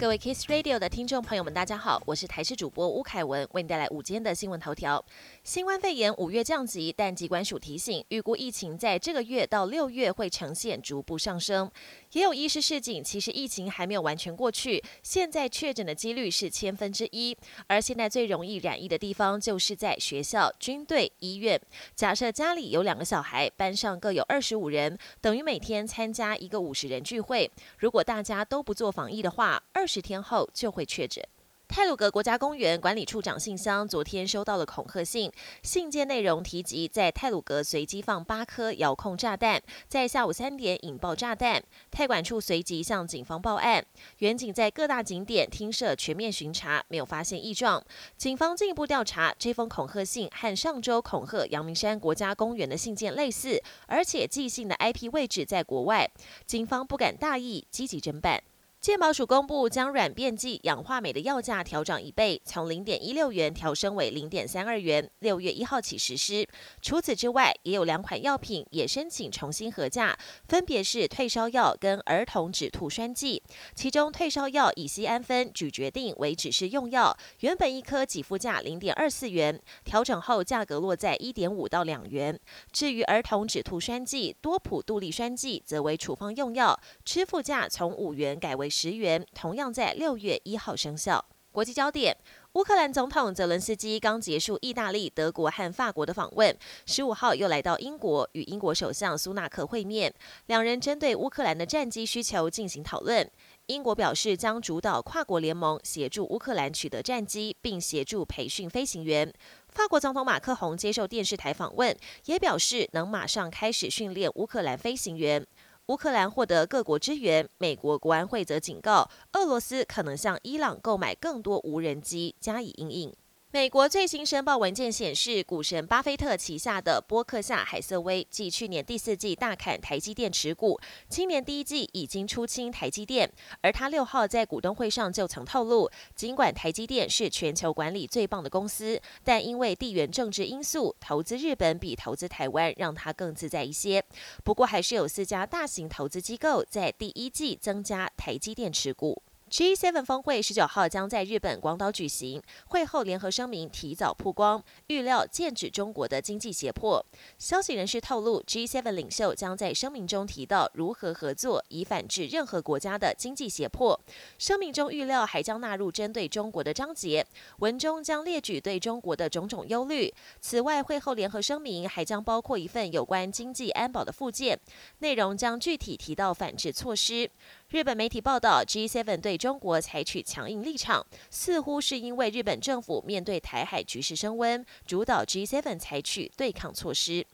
各位 Kiss Radio 的听众朋友们，大家好，我是台视主播吴凯文，为你带来午间的新闻头条。新冠肺炎五月降级，但机关署提醒，预估疫情在这个月到六月会呈现逐步上升。也有医师示警，其实疫情还没有完全过去，现在确诊的几率是千分之一，而现在最容易染疫的地方就是在学校、军队、医院。假设家里有两个小孩，班上各有二十五人，等于每天参加一个五十人聚会。如果大家都不做防疫的话，二十天后就会确诊。泰鲁格国家公园管理处长信箱昨天收到了恐吓信，信件内容提及在泰鲁格随机放八颗遥控炸弹，在下午三点引爆炸弹。泰管处随即向警方报案，远警在各大景点厅舍全面巡查，没有发现异状。警方进一步调查，这封恐吓信和上周恐吓阳明山国家公园的信件类似，而且寄信的 IP 位置在国外。警方不敢大意，积极侦办。健保署公布，将软便剂氧化镁的药价调涨一倍，从零点一六元调升为零点三二元，六月一号起实施。除此之外，也有两款药品也申请重新核价，分别是退烧药跟儿童止吐栓剂。其中，退烧药乙酰氨酚咀决定为指示用药，原本一颗给付价零点二四元，调整后价格落在一点五到两元。至于儿童止吐栓剂多普杜利栓剂，则为处方用药，支付价从五元改为。十元，同样在六月一号生效。国际焦点：乌克兰总统泽伦斯基刚结束意大利、德国和法国的访问，十五号又来到英国，与英国首相苏纳克会面。两人针对乌克兰的战机需求进行讨论。英国表示将主导跨国联盟协助乌克兰取得战机，并协助培训飞行员。法国总统马克宏接受电视台访问，也表示能马上开始训练乌克兰飞行员。乌克兰获得各国支援，美国国安会则警告，俄罗斯可能向伊朗购买更多无人机加以应应。美国最新申报文件显示，股神巴菲特旗下的波克夏海瑟威继去年第四季大砍台积电持股，今年第一季已经出清台积电。而他六号在股东会上就曾透露，尽管台积电是全球管理最棒的公司，但因为地缘政治因素，投资日本比投资台湾让他更自在一些。不过，还是有四家大型投资机构在第一季增加台积电持股。G7 峰会十九号将在日本广岛举行，会后联合声明提早曝光，预料剑指中国的经济胁迫。消息人士透露，G7 领袖将在声明中提到如何合作，以反制任何国家的经济胁迫。声明中预料还将纳入针对中国的章节，文中将列举对中国的种种忧虑。此外，会后联合声明还将包括一份有关经济安保的附件，内容将具体提到反制措施。日本媒体报道，G7 对中国采取强硬立场，似乎是因为日本政府面对台海局势升温，主导 G7 采取对抗措施。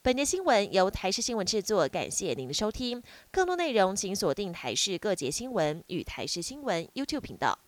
本节新闻由台视新闻制作，感谢您的收听。更多内容请锁定台视各节新闻与台视新闻 YouTube 频道。